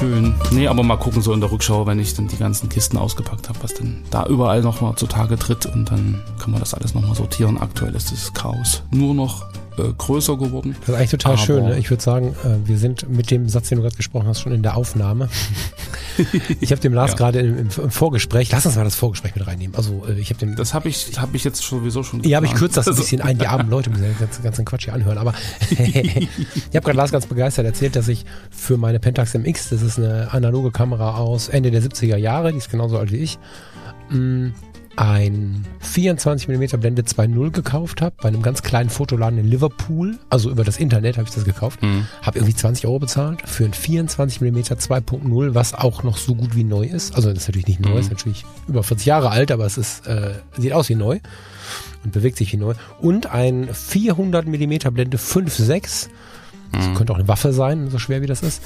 schön. Nee, aber mal gucken so in der Rückschau, wenn ich dann die ganzen Kisten ausgepackt habe, was denn da überall nochmal zutage tritt und dann kann man das alles nochmal sortieren. Aktuell ist das Chaos nur noch äh, größer geworden. Das ist eigentlich total Aber schön. Ne? Ich würde sagen, äh, wir sind mit dem Satz, den du gerade gesprochen hast, schon in der Aufnahme. ich habe dem Lars ja. gerade im, im, Vorgespräch, lass uns mal das Vorgespräch mit reinnehmen. Also äh, ich habe dem. Das habe ich, habe ich jetzt sowieso schon. Ja, aber ich kürze das ein bisschen ein. Die armen Leute müssen den ganzen, ganzen Quatsch hier anhören. Aber ich habe gerade Lars ganz begeistert erzählt, dass ich für meine Pentax MX, das ist eine analoge Kamera aus Ende der 70er Jahre, die ist genauso alt wie ich, mh, mm, ein 24 mm Blende 2.0 gekauft habe, bei einem ganz kleinen Fotoladen in Liverpool. Also über das Internet habe ich das gekauft. Mhm. Habe irgendwie 20 Euro bezahlt für ein 24 mm 2.0, was auch noch so gut wie neu ist. Also das ist natürlich nicht neu, mhm. ist natürlich über 40 Jahre alt, aber es ist, äh, sieht aus wie neu und bewegt sich wie neu. Und ein 400 mm Blende 5.6 das mhm. könnte auch eine Waffe sein, so schwer wie das ist.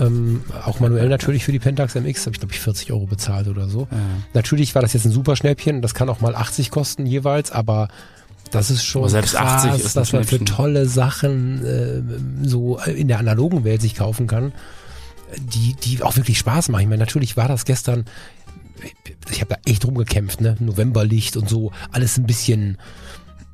Ähm, auch manuell natürlich für die Pentax MX habe ich glaube ich 40 Euro bezahlt oder so. Ja. Natürlich war das jetzt ein super Schnäppchen, das kann auch mal 80 kosten jeweils, aber das ist schon selbst krass, 80 ist dass man für tolle Sachen äh, so in der analogen Welt sich kaufen kann, die, die auch wirklich Spaß machen. Ich meine, natürlich war das gestern, ich habe da echt rumgekämpft, ne? Novemberlicht und so, alles ein bisschen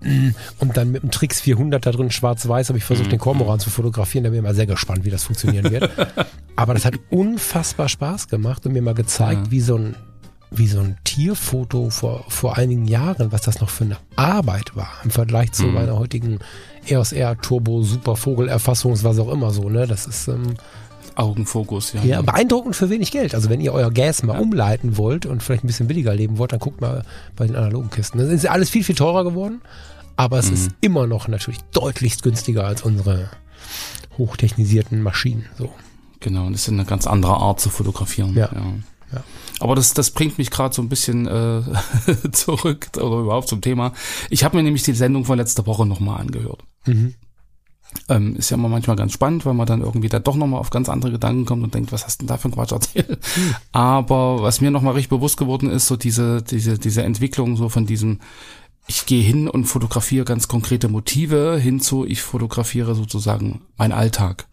und dann mit dem Trix 400 da drin schwarz-weiß habe ich versucht, den Kormoran zu fotografieren. Da bin ich mal sehr gespannt, wie das funktionieren wird. Aber das hat unfassbar Spaß gemacht und mir mal gezeigt, ja. wie so ein wie so ein Tierfoto vor, vor einigen Jahren, was das noch für eine Arbeit war im Vergleich zu mhm. meiner heutigen EOS R Turbo Super Vogelerfassungs, was auch immer so, ne? Das ist ähm, Augenfokus, ja. Ja, beeindruckend für wenig Geld. Also wenn ihr euer Gas mal ja. umleiten wollt und vielleicht ein bisschen billiger leben wollt, dann guckt mal bei den analogen Kisten. Das ist alles viel, viel teurer geworden, aber es mhm. ist immer noch natürlich deutlichst günstiger als unsere hochtechnisierten Maschinen. So. Genau, und das ist eine ganz andere Art zu fotografieren. Ja. ja. ja. Aber das, das bringt mich gerade so ein bisschen äh, zurück oder überhaupt zum Thema. Ich habe mir nämlich die Sendung von letzter Woche nochmal angehört. Mhm. Ähm, ist ja immer manchmal ganz spannend, weil man dann irgendwie da doch nochmal auf ganz andere Gedanken kommt und denkt, was hast du denn da für ein Quatsch erzählt? Mhm. Aber was mir nochmal richtig bewusst geworden ist, so diese, diese, diese Entwicklung so von diesem, ich gehe hin und fotografiere ganz konkrete Motive hinzu, ich fotografiere sozusagen meinen Alltag.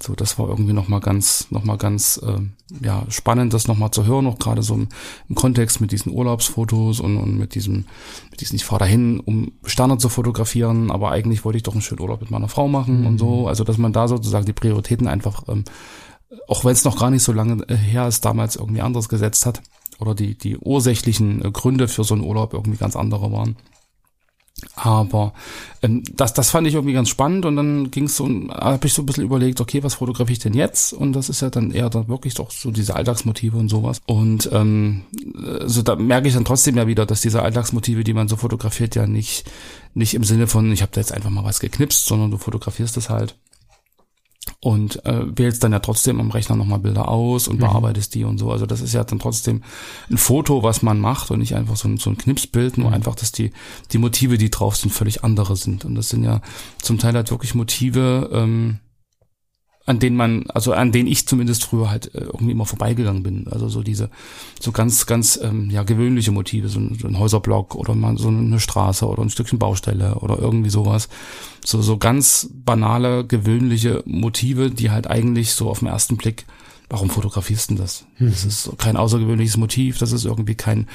So, das war irgendwie nochmal ganz, noch mal ganz äh, ja, spannend, das nochmal zu hören, auch gerade so im, im, Kontext mit diesen Urlaubsfotos und, und mit diesem, mit diesem, ich fahre dahin, um Sterne zu fotografieren, aber eigentlich wollte ich doch einen schönen Urlaub mit meiner Frau machen mhm. und so. Also, dass man da sozusagen die Prioritäten einfach, ähm, auch wenn es noch gar nicht so lange her ist, damals irgendwie anders gesetzt hat oder die, die ursächlichen äh, Gründe für so einen Urlaub irgendwie ganz andere waren. Aber ähm, das, das fand ich irgendwie ganz spannend und dann ging es so, habe ich so ein bisschen überlegt, okay, was fotografiere ich denn jetzt? Und das ist ja dann eher dann wirklich doch so diese Alltagsmotive und sowas. Und ähm, so da merke ich dann trotzdem ja wieder, dass diese Alltagsmotive, die man so fotografiert, ja nicht nicht im Sinne von, ich habe da jetzt einfach mal was geknipst, sondern du fotografierst es halt und äh, wählst dann ja trotzdem am Rechner nochmal Bilder aus und mhm. bearbeitest die und so. Also das ist ja dann trotzdem ein Foto, was man macht und nicht einfach so ein, so ein Knipsbild, nur mhm. einfach, dass die, die Motive, die drauf sind, völlig andere sind. Und das sind ja zum Teil halt wirklich Motive, ähm, an denen man, also an denen ich zumindest früher halt äh, irgendwie immer vorbeigegangen bin. Also so diese, so ganz, ganz ähm, ja gewöhnliche Motive, so ein, so ein Häuserblock oder mal so eine Straße oder ein Stückchen Baustelle oder irgendwie sowas. So, so ganz banale, gewöhnliche Motive, die halt eigentlich so auf den ersten Blick warum fotografierst du das? Hm. Das ist kein außergewöhnliches Motiv, das ist irgendwie kein,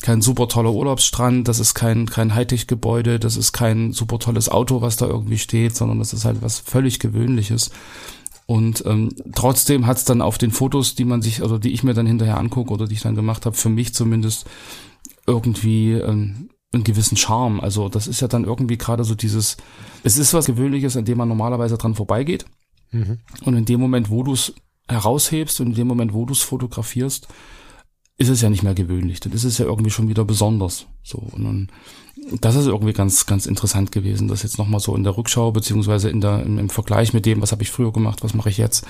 kein super toller Urlaubsstrand, das ist kein, kein Hightech-Gebäude, das ist kein super tolles Auto, was da irgendwie steht, sondern das ist halt was völlig Gewöhnliches. Und ähm, trotzdem hat es dann auf den Fotos, die man sich, also die ich mir dann hinterher angucke oder die ich dann gemacht habe, für mich zumindest irgendwie ähm, einen gewissen Charme. Also das ist ja dann irgendwie gerade so dieses, es ist was Gewöhnliches, an dem man normalerweise dran vorbeigeht. Mhm. Und in dem Moment, wo du es heraushebst und in dem Moment, wo du es fotografierst, ist es ja nicht mehr gewöhnlich. Dann ist es ja irgendwie schon wieder besonders. So und dann das ist irgendwie ganz, ganz interessant gewesen, das jetzt nochmal so in der Rückschau, beziehungsweise in der, im, im Vergleich mit dem, was habe ich früher gemacht, was mache ich jetzt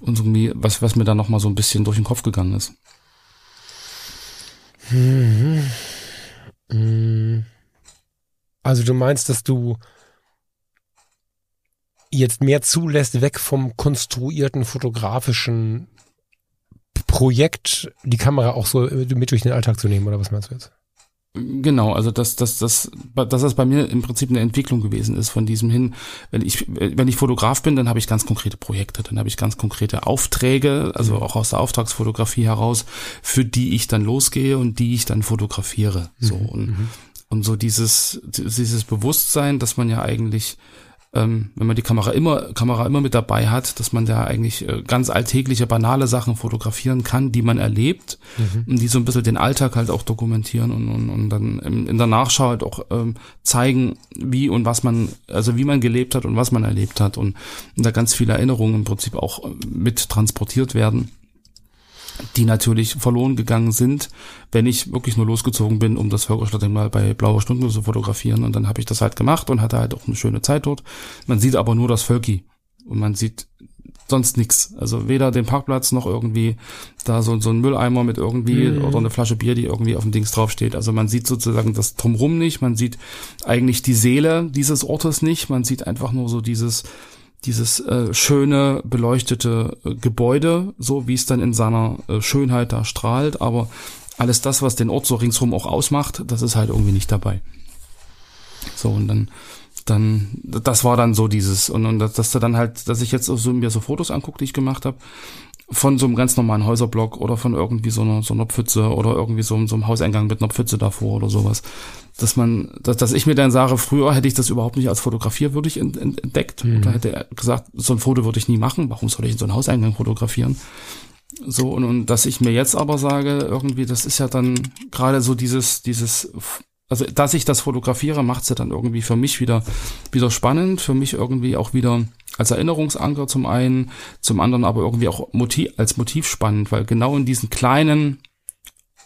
und irgendwie, was, was mir da nochmal so ein bisschen durch den Kopf gegangen ist. Mhm. Mm. Also du meinst, dass du jetzt mehr zulässt, weg vom konstruierten fotografischen Projekt, die Kamera auch so mit durch den Alltag zu nehmen, oder was meinst du jetzt? Genau, also dass, dass, dass, dass das bei mir im Prinzip eine Entwicklung gewesen ist von diesem hin, wenn ich, wenn ich Fotograf bin, dann habe ich ganz konkrete Projekte, dann habe ich ganz konkrete Aufträge, also auch aus der Auftragsfotografie heraus, für die ich dann losgehe und die ich dann fotografiere. So mhm. und, mhm. und so dieses, dieses Bewusstsein, dass man ja eigentlich ähm, wenn man die Kamera immer, Kamera immer mit dabei hat, dass man da eigentlich äh, ganz alltägliche, banale Sachen fotografieren kann, die man erlebt mhm. und die so ein bisschen den Alltag halt auch dokumentieren und, und, und dann in, in der Nachschau halt auch ähm, zeigen, wie und was man, also wie man gelebt hat und was man erlebt hat und, und da ganz viele Erinnerungen im Prinzip auch äh, mit transportiert werden die natürlich verloren gegangen sind, wenn ich wirklich nur losgezogen bin, um das Völkerschlotting bei blauer Stunde zu fotografieren. Und dann habe ich das halt gemacht und hatte halt auch eine schöne Zeit dort. Man sieht aber nur das Völki und man sieht sonst nichts. Also weder den Parkplatz noch irgendwie da so, so ein Mülleimer mit irgendwie mhm. oder eine Flasche Bier, die irgendwie auf dem Dings draufsteht. Also man sieht sozusagen das drumrum nicht, man sieht eigentlich die Seele dieses Ortes nicht, man sieht einfach nur so dieses dieses äh, schöne beleuchtete äh, Gebäude, so wie es dann in seiner äh, Schönheit da strahlt, aber alles das, was den Ort so ringsherum auch ausmacht, das ist halt irgendwie nicht dabei. So und dann dann das war dann so dieses und, und dass, dass du dann halt, dass ich jetzt so mir so Fotos angucke, die ich gemacht habe von so einem ganz normalen Häuserblock oder von irgendwie so einer so einer Pfütze oder irgendwie so, so einem Hauseingang mit einer Pfütze davor oder sowas dass man, dass, dass ich mir dann sage, früher hätte ich das überhaupt nicht als fotografierwürdig entdeckt. Mhm. Oder hätte er gesagt, so ein Foto würde ich nie machen. Warum soll ich in so einen Hauseingang fotografieren? So, und, und dass ich mir jetzt aber sage, irgendwie, das ist ja dann gerade so dieses, dieses, also dass ich das fotografiere, macht es ja dann irgendwie für mich wieder, wieder spannend, für mich irgendwie auch wieder als Erinnerungsanker zum einen, zum anderen aber irgendwie auch Motiv, als Motiv spannend, weil genau in diesen kleinen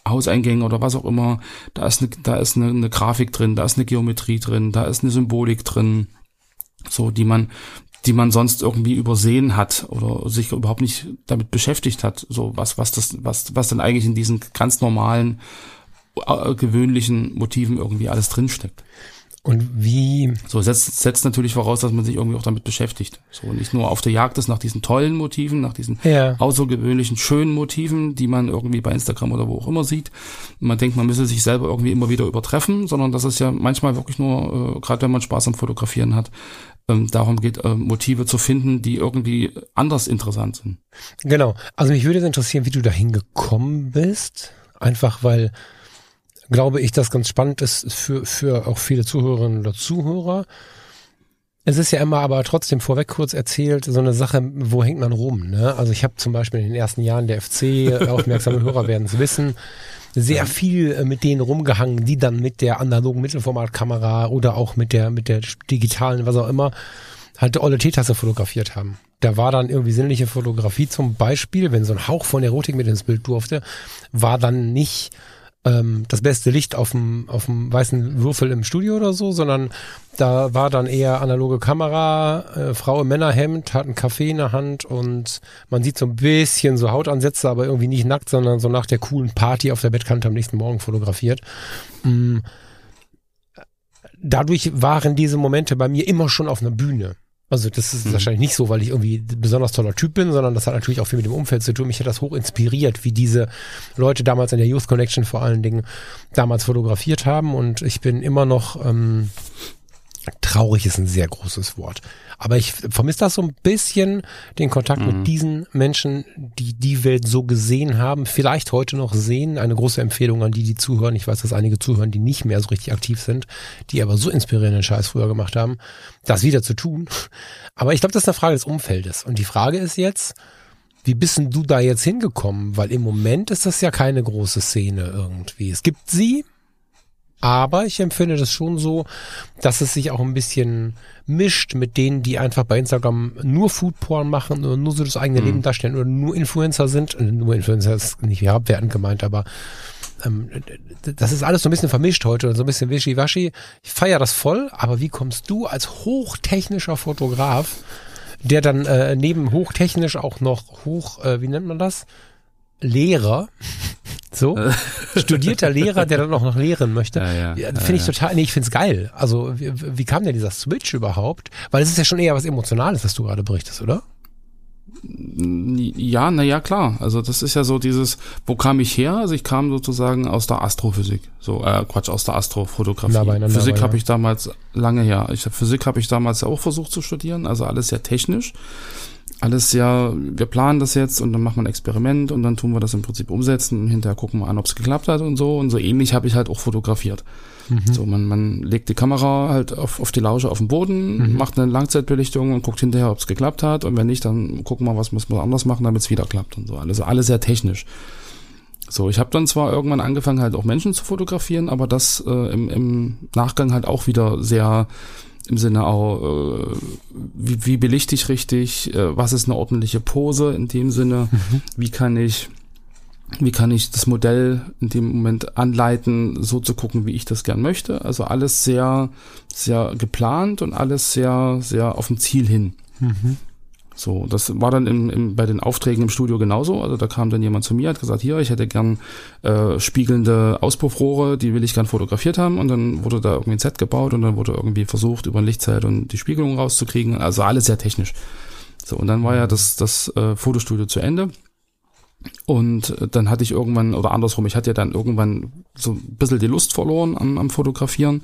Hauseingängen oder was auch immer, da ist eine, da ist eine, eine Grafik drin, da ist eine Geometrie drin, da ist eine Symbolik drin, so die man, die man sonst irgendwie übersehen hat oder sich überhaupt nicht damit beschäftigt hat, so was, was das, was, was dann eigentlich in diesen ganz normalen, gewöhnlichen Motiven irgendwie alles drinsteckt. Und wie? So setzt, setzt natürlich voraus, dass man sich irgendwie auch damit beschäftigt. So nicht nur auf der Jagd ist nach diesen tollen Motiven, nach diesen ja. außergewöhnlichen, schönen Motiven, die man irgendwie bei Instagram oder wo auch immer sieht. man denkt, man müsse sich selber irgendwie immer wieder übertreffen, sondern dass es ja manchmal wirklich nur, äh, gerade wenn man Spaß am Fotografieren hat, ähm, darum geht, äh, Motive zu finden, die irgendwie anders interessant sind. Genau. Also mich würde es interessieren, wie du dahin gekommen bist. Einfach weil glaube ich, das ganz spannend ist für, für auch viele Zuhörerinnen oder Zuhörer. Es ist ja immer aber trotzdem vorweg kurz erzählt, so eine Sache, wo hängt man rum? Ne? Also ich habe zum Beispiel in den ersten Jahren der FC, aufmerksame Hörer werden es wissen, sehr viel äh, mit denen rumgehangen, die dann mit der analogen Mittelformatkamera oder auch mit der, mit der digitalen, was auch immer, halt olle Teetasse fotografiert haben. Da war dann irgendwie sinnliche Fotografie zum Beispiel, wenn so ein Hauch von Erotik mit ins Bild durfte, war dann nicht ähm, das beste Licht auf dem, auf dem weißen Würfel im Studio oder so, sondern da war dann eher analoge Kamera, äh, Frau im Männerhemd, hat einen Kaffee in der Hand und man sieht so ein bisschen so Hautansätze, aber irgendwie nicht nackt, sondern so nach der coolen Party auf der Bettkante am nächsten Morgen fotografiert. Mm. Dadurch waren diese Momente bei mir immer schon auf einer Bühne. Also das ist mhm. wahrscheinlich nicht so, weil ich irgendwie besonders toller Typ bin, sondern das hat natürlich auch viel mit dem Umfeld zu tun. Mich hat das hoch inspiriert, wie diese Leute damals in der Youth Connection vor allen Dingen damals fotografiert haben. Und ich bin immer noch ähm, traurig ist ein sehr großes Wort. Aber ich vermisse das so ein bisschen, den Kontakt mhm. mit diesen Menschen, die die Welt so gesehen haben, vielleicht heute noch sehen. Eine große Empfehlung an die, die zuhören. Ich weiß, dass einige zuhören, die nicht mehr so richtig aktiv sind, die aber so inspirierenden Scheiß früher gemacht haben, das wieder zu tun. Aber ich glaube, das ist eine Frage des Umfeldes. Und die Frage ist jetzt, wie bist denn du da jetzt hingekommen? Weil im Moment ist das ja keine große Szene irgendwie. Es gibt sie, aber ich empfinde das schon so, dass es sich auch ein bisschen mischt mit denen, die einfach bei Instagram nur Foodporn machen oder nur so das eigene mhm. Leben darstellen oder nur Influencer sind. Äh, nur Influencer ist nicht wie abwertend gemeint, aber ähm, das ist alles so ein bisschen vermischt heute und so ein bisschen wischiwaschi. Ich feiere das voll, aber wie kommst du als hochtechnischer Fotograf, der dann äh, neben hochtechnisch auch noch hoch, äh, wie nennt man das? Lehrer So, studierter Lehrer, der dann auch noch lehren möchte. Ja, ja, ja, finde ich total, nee, ich finde es geil. Also, wie, wie kam denn dieser Switch überhaupt? Weil es ist ja schon eher was Emotionales, was du gerade berichtest, oder? Ja, na ja, klar. Also das ist ja so dieses, wo kam ich her? Also ich kam sozusagen aus der Astrophysik. So, äh, Quatsch, aus der Astrofotografie. Physik habe ich damals lange her. Ich, Physik habe ich damals ja auch versucht zu studieren, also alles sehr technisch. Alles ja, wir planen das jetzt und dann machen wir ein Experiment und dann tun wir das im Prinzip umsetzen und hinterher gucken wir an, ob es geklappt hat und so. Und so ähnlich habe ich halt auch fotografiert. Mhm. So, man, man legt die Kamera halt auf, auf die Lausche auf den Boden, mhm. macht eine Langzeitbelichtung und guckt hinterher, ob es geklappt hat. Und wenn nicht, dann gucken wir, was muss man anders machen, damit es wieder klappt und so. Also alles sehr technisch. So, ich habe dann zwar irgendwann angefangen, halt auch Menschen zu fotografieren, aber das äh, im, im Nachgang halt auch wieder sehr im Sinne auch, äh, wie, wie belichte ich richtig, äh, was ist eine ordentliche Pose in dem Sinne, mhm. wie kann ich wie kann ich das Modell in dem Moment anleiten, so zu gucken, wie ich das gern möchte. Also alles sehr, sehr geplant und alles sehr, sehr auf dem Ziel hin. Mhm. So, das war dann im, im, bei den Aufträgen im Studio genauso. Also da kam dann jemand zu mir, hat gesagt, hier, ich hätte gern äh, spiegelnde Auspuffrohre, die will ich gern fotografiert haben. Und dann wurde da irgendwie ein Set gebaut und dann wurde irgendwie versucht, über ein Lichtzelt und die Spiegelung rauszukriegen. Also alles sehr technisch. So, und dann war ja das, das äh, Fotostudio zu Ende. Und dann hatte ich irgendwann, oder andersrum, ich hatte ja dann irgendwann so ein bisschen die Lust verloren am, am Fotografieren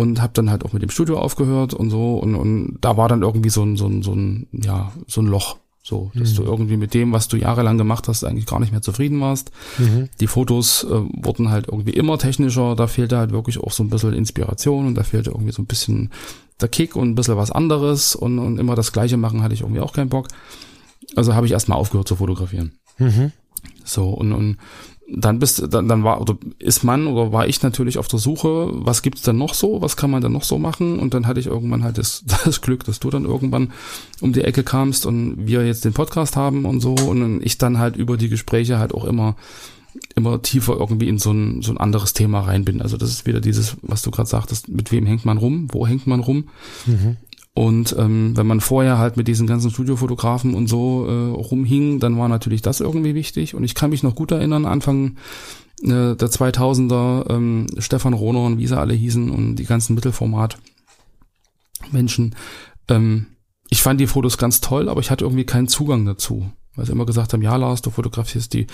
und habe dann halt auch mit dem Studio aufgehört und so und, und da war dann irgendwie so ein, so ein, so ein, ja, so ein Loch. So, dass mhm. du irgendwie mit dem, was du jahrelang gemacht hast, eigentlich gar nicht mehr zufrieden warst. Mhm. Die Fotos äh, wurden halt irgendwie immer technischer, da fehlte halt wirklich auch so ein bisschen Inspiration und da fehlte irgendwie so ein bisschen der Kick und ein bisschen was anderes und, und immer das Gleiche machen hatte ich irgendwie auch keinen Bock. Also habe ich erstmal aufgehört zu fotografieren. Mhm. So, und, und dann bist dann, dann war oder ist man oder war ich natürlich auf der Suche, was gibt's denn noch so, was kann man denn noch so machen und dann hatte ich irgendwann halt das, das Glück, dass du dann irgendwann um die Ecke kamst und wir jetzt den Podcast haben und so und ich dann halt über die Gespräche halt auch immer immer tiefer irgendwie in so ein, so ein anderes Thema rein bin. Also das ist wieder dieses, was du gerade sagtest, mit wem hängt man rum, wo hängt man rum. Mhm. Und ähm, wenn man vorher halt mit diesen ganzen Studiofotografen und so äh, rumhing, dann war natürlich das irgendwie wichtig. Und ich kann mich noch gut erinnern, Anfang äh, der 2000er, ähm, Stefan Rohner und wie sie alle hießen und die ganzen Mittelformat Menschen. Ähm, ich fand die Fotos ganz toll, aber ich hatte irgendwie keinen Zugang dazu weil sie immer gesagt haben, ja Lars, du fotografierst die,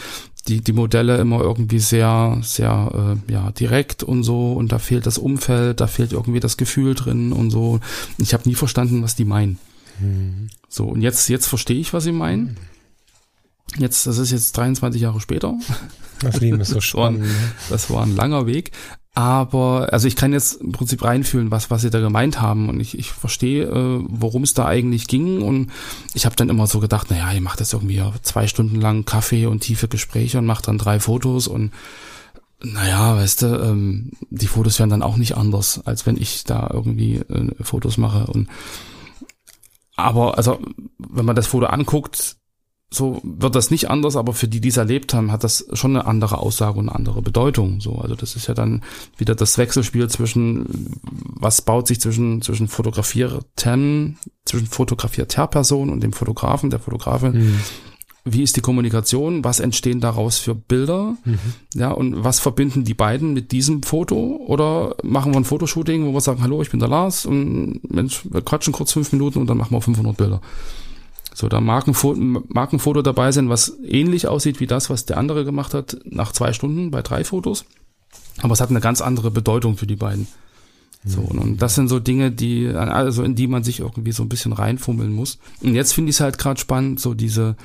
die, die Modelle immer irgendwie sehr, sehr äh, ja, direkt und so und da fehlt das Umfeld, da fehlt irgendwie das Gefühl drin und so. Ich habe nie verstanden, was die meinen. Mhm. So, und jetzt, jetzt verstehe ich, was sie meinen. Jetzt, das ist jetzt 23 Jahre später. Das Leben ist so spannend. das, war, ne? das war ein langer Weg. Aber, also ich kann jetzt im Prinzip reinfühlen, was, was sie da gemeint haben. Und ich, ich verstehe, äh, worum es da eigentlich ging. Und ich habe dann immer so gedacht, naja, ihr macht jetzt irgendwie zwei Stunden lang Kaffee und tiefe Gespräche und macht dann drei Fotos und naja, weißt du, ähm, die Fotos werden dann auch nicht anders, als wenn ich da irgendwie äh, Fotos mache. Und aber also, wenn man das Foto anguckt, so wird das nicht anders, aber für die, die es erlebt haben, hat das schon eine andere Aussage und eine andere Bedeutung. So, also das ist ja dann wieder das Wechselspiel zwischen, was baut sich zwischen, zwischen fotografierten, zwischen fotografierter Person und dem Fotografen, der Fotografin. Mhm. Wie ist die Kommunikation? Was entstehen daraus für Bilder? Mhm. Ja, und was verbinden die beiden mit diesem Foto? Oder machen wir ein Fotoshooting, wo wir sagen, hallo, ich bin der Lars und Mensch, wir quatschen kurz fünf Minuten und dann machen wir 500 Bilder. So, da mag ein, Foto, mag ein Foto dabei sein, was ähnlich aussieht wie das, was der andere gemacht hat, nach zwei Stunden bei drei Fotos. Aber es hat eine ganz andere Bedeutung für die beiden. So, mhm. und das sind so Dinge, die, also in die man sich irgendwie so ein bisschen reinfummeln muss. Und jetzt finde ich es halt gerade spannend, so diese,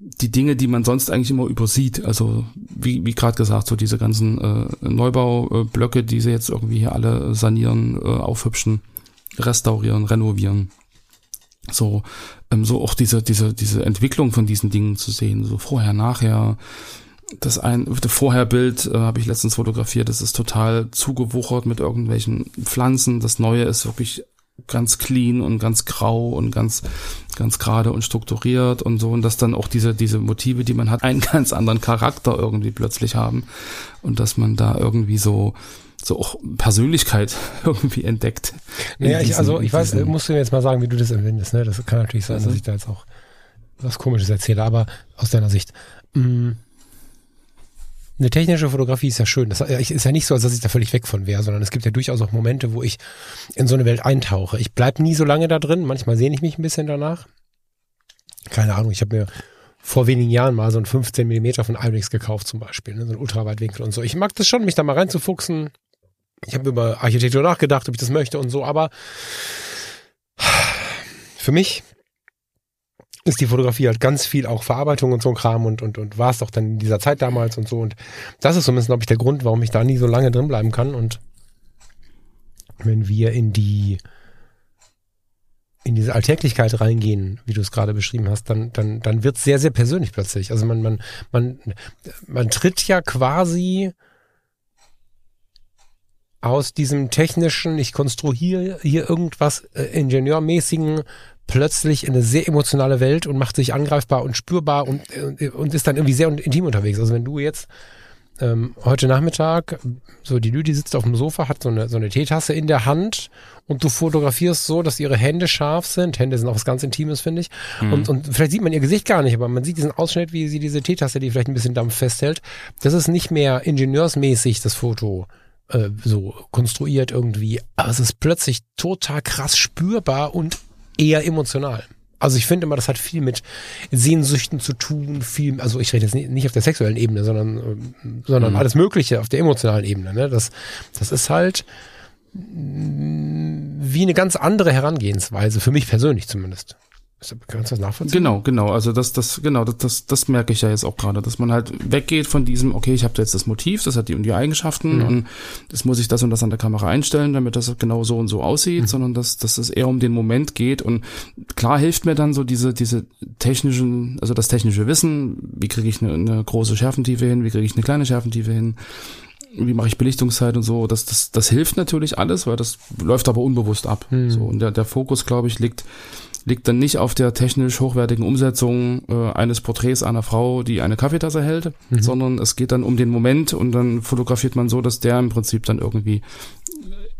die Dinge, die man sonst eigentlich immer übersieht. Also, wie, wie gerade gesagt, so diese ganzen äh, Neubaublöcke, die sie jetzt irgendwie hier alle sanieren, äh, aufhübschen, restaurieren, renovieren so ähm, so auch diese diese diese Entwicklung von diesen Dingen zu sehen, so vorher nachher. Das ein das Vorherbild äh, habe ich letztens fotografiert. Das ist total zugewuchert mit irgendwelchen Pflanzen. Das Neue ist wirklich ganz clean und ganz grau und ganz ganz gerade und strukturiert und so und dass dann auch diese diese Motive, die man hat, einen ganz anderen Charakter irgendwie plötzlich haben und dass man da irgendwie so so auch Persönlichkeit irgendwie entdeckt. Naja, ich, also ich weiß, musst du mir jetzt mal sagen, wie du das empfindest. Ne? Das kann natürlich sein, also. dass ich da jetzt auch was Komisches erzähle, aber aus deiner Sicht. Mh, mm, eine technische Fotografie ist ja schön. Das ist ja nicht so, als dass ich da völlig weg von wäre, sondern es gibt ja durchaus auch Momente, wo ich in so eine Welt eintauche. Ich bleib nie so lange da drin. Manchmal sehne ich mich ein bisschen danach. Keine Ahnung, ich habe mir vor wenigen Jahren mal so ein 15 Millimeter von Ibex gekauft zum Beispiel, ne? so ein Ultraweitwinkel und so. Ich mag das schon, mich da mal reinzufuchsen. Ich habe über Architektur nachgedacht, ob ich das möchte und so, aber für mich ist die Fotografie halt ganz viel auch Verarbeitung und so ein Kram und, und, und war es doch dann in dieser Zeit damals und so. Und das ist zumindest, glaube ich, der Grund, warum ich da nie so lange drin bleiben kann. Und wenn wir in die, in diese Alltäglichkeit reingehen, wie du es gerade beschrieben hast, dann, dann, dann wird es sehr, sehr persönlich plötzlich. Also man, man, man, man tritt ja quasi aus diesem technischen, ich konstruiere hier irgendwas äh, ingenieurmäßigen plötzlich in eine sehr emotionale Welt und macht sich angreifbar und spürbar und, und, und ist dann irgendwie sehr intim unterwegs. Also wenn du jetzt ähm, heute Nachmittag, so die Lüdi sitzt auf dem Sofa, hat so eine, so eine Teetasse in der Hand und du fotografierst so, dass ihre Hände scharf sind. Hände sind auch was ganz Intimes, finde ich. Mhm. Und, und vielleicht sieht man ihr Gesicht gar nicht, aber man sieht diesen Ausschnitt, wie sie diese Teetasse, die vielleicht ein bisschen Dampf festhält. Das ist nicht mehr ingenieursmäßig, das Foto äh, so konstruiert irgendwie. Aber es ist plötzlich total krass spürbar und eher emotional. Also ich finde immer, das hat viel mit Sehnsüchten zu tun, viel, also ich rede jetzt nicht auf der sexuellen Ebene, sondern, sondern mhm. alles Mögliche auf der emotionalen Ebene. Ne? Das, das ist halt wie eine ganz andere Herangehensweise, für mich persönlich zumindest. Kannst du das nachvollziehen? Genau, genau. Also das, das, genau, das, das, das merke ich ja jetzt auch gerade, dass man halt weggeht von diesem, okay, ich habe jetzt das Motiv, das hat die und die Eigenschaften mhm. und das muss ich das und das an der Kamera einstellen, damit das genau so und so aussieht, mhm. sondern dass, dass es eher um den Moment geht. Und klar hilft mir dann so diese, diese technischen, also das technische Wissen, wie kriege ich eine, eine große Schärfentiefe hin, wie kriege ich eine kleine Schärfentiefe hin, wie mache ich Belichtungszeit und so, das, das, das hilft natürlich alles, weil das läuft aber unbewusst ab. Mhm. So, und der, der Fokus, glaube ich, liegt liegt dann nicht auf der technisch hochwertigen Umsetzung äh, eines Porträts einer Frau, die eine Kaffeetasse hält, mhm. sondern es geht dann um den Moment und dann fotografiert man so, dass der im Prinzip dann irgendwie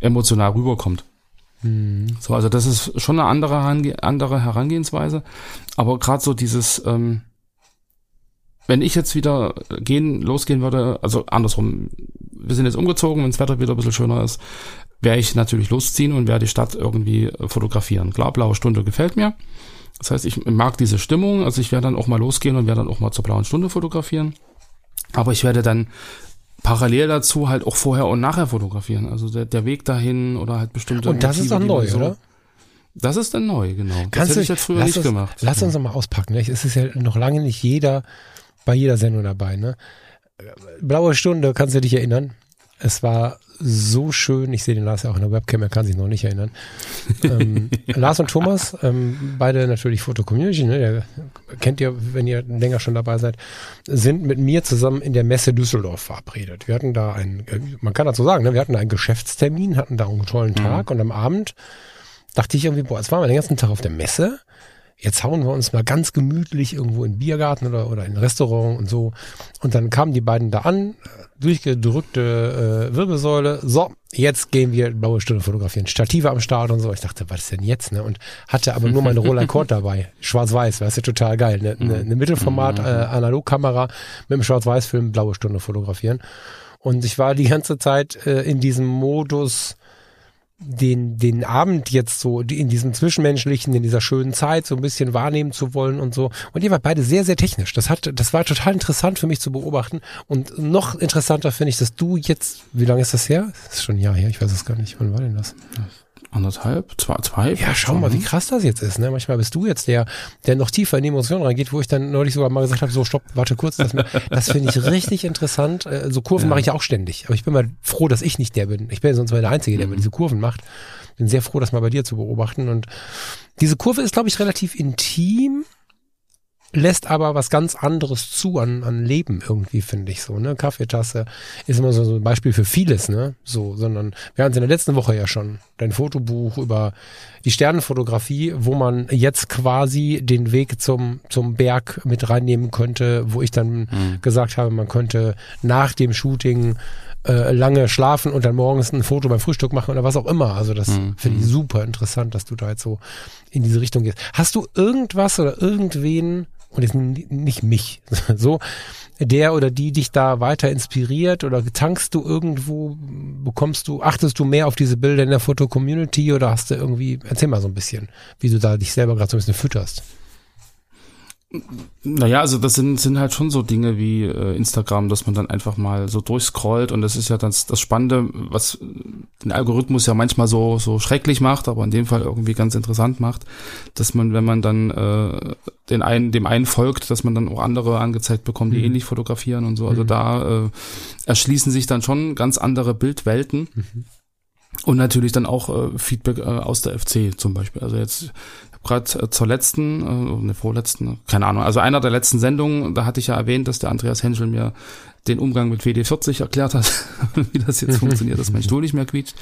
emotional rüberkommt. Mhm. So, also das ist schon eine andere, andere Herangehensweise, aber gerade so dieses ähm, wenn ich jetzt wieder gehen, losgehen würde, also andersrum, wir sind jetzt umgezogen, wenn das Wetter wieder ein bisschen schöner ist, werde ich natürlich losziehen und werde die Stadt irgendwie äh, fotografieren. Klar, blaue Stunde gefällt mir. Das heißt, ich mag diese Stimmung, also ich werde dann auch mal losgehen und werde dann auch mal zur blauen Stunde fotografieren. Aber ich werde dann parallel dazu halt auch vorher und nachher fotografieren. Also der, der Weg dahin oder halt bestimmte. Und das Motive, ist dann neu, so oder? Das ist dann neu, genau. Kannst das hätte ich jetzt früher nicht uns, gemacht. Lass uns noch mal auspacken. Es ist ja noch lange nicht jeder bei jeder Sendung dabei. Ne? Blaue Stunde, kannst du dich erinnern? Es war so schön. Ich sehe den Lars ja auch in der Webcam, er kann sich noch nicht erinnern. ähm, Lars und Thomas, ähm, beide natürlich Foto Community, ne, der kennt ihr, wenn ihr länger schon dabei seid, sind mit mir zusammen in der Messe Düsseldorf verabredet. Wir hatten da einen, man kann dazu sagen, ne, wir hatten einen Geschäftstermin, hatten da einen tollen Tag mhm. und am Abend dachte ich irgendwie, boah, jetzt waren wir den ganzen Tag auf der Messe jetzt hauen wir uns mal ganz gemütlich irgendwo in Biergarten oder, oder in ein Restaurant und so. Und dann kamen die beiden da an, durchgedrückte äh, Wirbelsäule. So, jetzt gehen wir blaue Stunde fotografieren. Stative am Start und so. Ich dachte, was ist denn jetzt? Ne? Und hatte aber nur meine Roland Court dabei. Schwarz-Weiß, das ist ja total geil. Ne? Eine, eine Mittelformat äh, Analogkamera mit einem Schwarz-Weiß-Film blaue Stunde fotografieren. Und ich war die ganze Zeit äh, in diesem Modus, den, den Abend jetzt so in diesem Zwischenmenschlichen, in dieser schönen Zeit so ein bisschen wahrnehmen zu wollen und so. Und ihr wart beide sehr, sehr technisch. Das hat, das war total interessant für mich zu beobachten. Und noch interessanter finde ich, dass du jetzt, wie lange ist das her? Das ist schon ein Jahr her, ich weiß es gar nicht. Wann war denn das? Anderthalb, zwei, zwei. Ja, schau mal, wie krass das jetzt ist. Ne? Manchmal bist du jetzt der, der noch tiefer in die Emotionen reingeht, wo ich dann neulich sogar mal gesagt habe, so stopp, warte kurz. Das, das finde ich richtig interessant. Äh, so Kurven ja. mache ich auch ständig. Aber ich bin mal froh, dass ich nicht der bin. Ich bin sonst mal der Einzige, der mhm. diese Kurven macht. Bin sehr froh, das mal bei dir zu beobachten. Und diese Kurve ist, glaube ich, relativ intim lässt aber was ganz anderes zu an, an Leben irgendwie, finde ich so, ne? Kaffeetasse ist immer so, so ein Beispiel für vieles, ne? So, sondern wir hatten es in der letzten Woche ja schon, dein Fotobuch über die Sternenfotografie, wo man jetzt quasi den Weg zum, zum Berg mit reinnehmen könnte, wo ich dann mhm. gesagt habe, man könnte nach dem Shooting äh, lange schlafen und dann morgens ein Foto beim Frühstück machen oder was auch immer. Also das mhm. finde ich super interessant, dass du da jetzt so in diese Richtung gehst. Hast du irgendwas oder irgendwen und jetzt nicht mich, so, der oder die dich da weiter inspiriert oder tankst du irgendwo, bekommst du, achtest du mehr auf diese Bilder in der Foto-Community oder hast du irgendwie, erzähl mal so ein bisschen, wie du da dich selber gerade so ein bisschen fütterst. Naja, also das sind, sind halt schon so Dinge wie äh, Instagram, dass man dann einfach mal so durchscrollt und das ist ja das, das Spannende, was den Algorithmus ja manchmal so, so schrecklich macht, aber in dem Fall irgendwie ganz interessant macht, dass man, wenn man dann äh, den einen, dem einen folgt, dass man dann auch andere angezeigt bekommt, die mhm. ähnlich fotografieren und so. Also mhm. da äh, erschließen sich dann schon ganz andere Bildwelten. Mhm. Und natürlich dann auch äh, Feedback äh, aus der FC zum Beispiel. Also jetzt gerade äh, zur letzten, äh, ne, vorletzten, keine Ahnung, also einer der letzten Sendungen, da hatte ich ja erwähnt, dass der Andreas Henschel mir den Umgang mit WD40 erklärt hat, wie das jetzt funktioniert, dass mein Stuhl nicht mehr quietscht.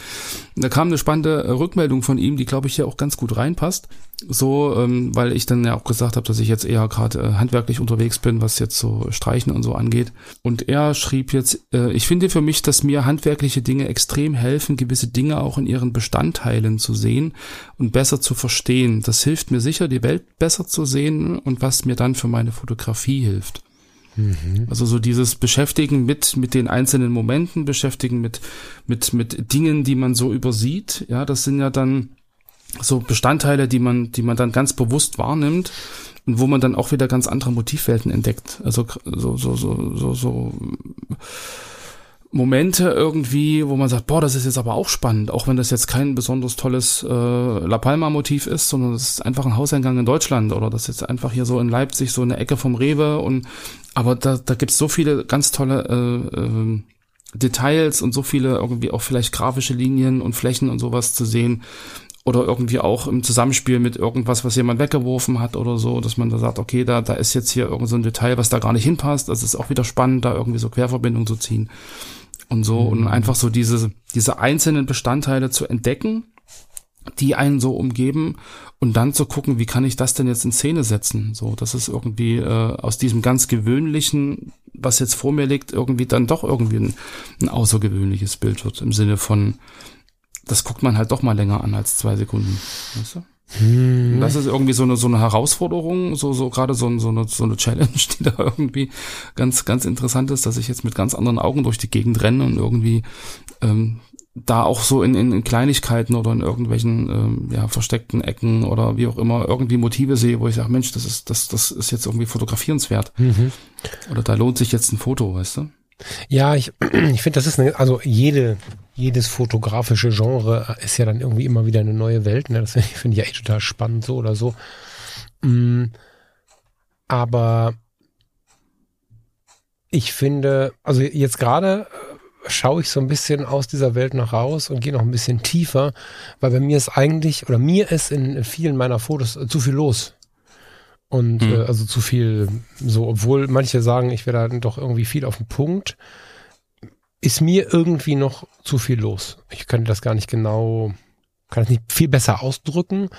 Da kam eine spannende äh, Rückmeldung von ihm, die glaube ich hier auch ganz gut reinpasst. So, ähm, weil ich dann ja auch gesagt habe, dass ich jetzt eher gerade äh, handwerklich unterwegs bin, was jetzt so Streichen und so angeht. Und er schrieb jetzt, äh, ich finde für mich, dass mir handwerkliche Dinge extrem helfen, gewisse Dinge auch in ihren Bestandteilen zu sehen und besser zu verstehen. Das hilft mir sicher, die Welt besser zu sehen und was mir dann für meine Fotografie hilft. Mhm. Also so dieses Beschäftigen mit, mit den einzelnen Momenten, beschäftigen mit, mit, mit Dingen, die man so übersieht. Ja, das sind ja dann so Bestandteile, die man, die man dann ganz bewusst wahrnimmt und wo man dann auch wieder ganz andere Motivwelten entdeckt. Also so, so, so, so, so Momente irgendwie, wo man sagt, boah, das ist jetzt aber auch spannend, auch wenn das jetzt kein besonders tolles äh, La Palma-Motiv ist, sondern das ist einfach ein Hauseingang in Deutschland oder das ist jetzt einfach hier so in Leipzig so eine Ecke vom Rewe und aber da, da gibt's so viele ganz tolle äh, äh, Details und so viele irgendwie auch vielleicht grafische Linien und Flächen und sowas zu sehen oder irgendwie auch im Zusammenspiel mit irgendwas, was jemand weggeworfen hat oder so, dass man da sagt, okay, da, da ist jetzt hier irgend so ein Detail, was da gar nicht hinpasst. Das ist auch wieder spannend, da irgendwie so Querverbindungen zu ziehen und so mhm. und einfach so diese, diese einzelnen Bestandteile zu entdecken, die einen so umgeben und dann zu gucken, wie kann ich das denn jetzt in Szene setzen? So, dass es irgendwie äh, aus diesem ganz gewöhnlichen, was jetzt vor mir liegt, irgendwie dann doch irgendwie ein, ein außergewöhnliches Bild wird im Sinne von, das guckt man halt doch mal länger an als zwei Sekunden. Weißt du? Hm. Das ist irgendwie so eine so eine Herausforderung, so so gerade so, so eine so eine Challenge, die da irgendwie ganz ganz interessant ist, dass ich jetzt mit ganz anderen Augen durch die Gegend renne und irgendwie ähm, da auch so in, in, in Kleinigkeiten oder in irgendwelchen ähm, ja, versteckten Ecken oder wie auch immer irgendwie Motive sehe, wo ich sage, Mensch, das ist das das ist jetzt irgendwie fotografierenswert mhm. oder da lohnt sich jetzt ein Foto, weißt du? Ja, ich, ich finde, das ist eine, also jede jedes fotografische Genre ist ja dann irgendwie immer wieder eine neue Welt. Ne? Das finde ich, ja eh total spannend, so oder so. Mm, aber ich finde, also jetzt gerade schaue ich so ein bisschen aus dieser Welt noch raus und gehe noch ein bisschen tiefer, weil bei mir ist eigentlich, oder mir ist in vielen meiner Fotos zu viel los. Und hm. äh, also zu viel, so, obwohl manche sagen, ich wäre da doch irgendwie viel auf den Punkt ist mir irgendwie noch zu viel los. Ich könnte das gar nicht genau, kann es nicht viel besser ausdrücken.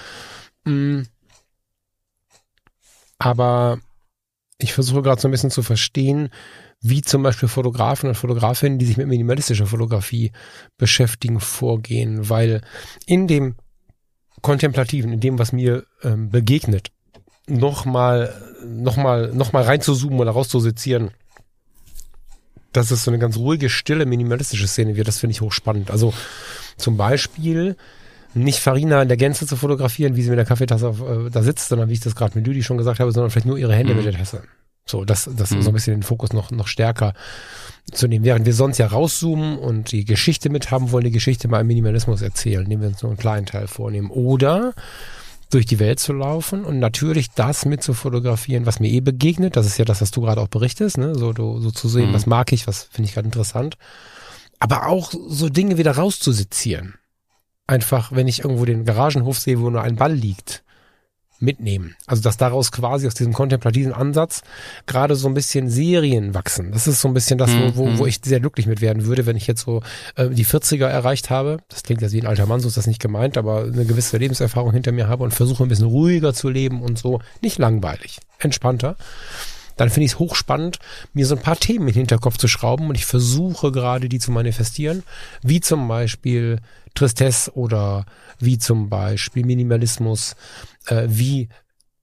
Mm. Aber ich versuche gerade so ein bisschen zu verstehen, wie zum Beispiel Fotografen und Fotografinnen, die sich mit minimalistischer Fotografie beschäftigen, vorgehen, weil in dem Kontemplativen, in dem, was mir ähm, begegnet, nochmal, nochmal, nochmal reinzuzoomen oder rauszusezieren, dass es so eine ganz ruhige, stille, minimalistische Szene wird. Das finde ich hochspannend. Also zum Beispiel nicht Farina in der Gänze zu fotografieren, wie sie mit der Kaffeetasse auf, äh, da sitzt, sondern wie ich das gerade mit Lüdi schon gesagt habe, sondern vielleicht nur ihre Hände mhm. mit der Tasse. So, das, das mhm. so ein bisschen den Fokus noch, noch stärker zu nehmen. Während wir sonst ja rauszoomen und die Geschichte mit haben wollen, die Geschichte mal im Minimalismus erzählen, indem wir uns nur einen kleinen Teil vornehmen. Oder durch die Welt zu laufen und natürlich das mit zu fotografieren, was mir eh begegnet. Das ist ja das, was du gerade auch berichtest, ne? So, so zu sehen, mhm. was mag ich, was finde ich gerade interessant. Aber auch so Dinge wieder rauszusezieren. Einfach, wenn ich irgendwo den Garagenhof sehe, wo nur ein Ball liegt mitnehmen. Also dass daraus quasi aus diesem kontemplativen Ansatz gerade so ein bisschen Serien wachsen. Das ist so ein bisschen das, wo, wo, wo mhm. ich sehr glücklich mit werden würde, wenn ich jetzt so äh, die 40er erreicht habe. Das klingt ja wie ein alter Mann, so ist das nicht gemeint, aber eine gewisse Lebenserfahrung hinter mir habe und versuche ein bisschen ruhiger zu leben und so. Nicht langweilig, entspannter dann finde ich es hochspannend, mir so ein paar Themen in den Hinterkopf zu schrauben und ich versuche gerade die zu manifestieren, wie zum Beispiel Tristesse oder wie zum Beispiel Minimalismus, äh, wie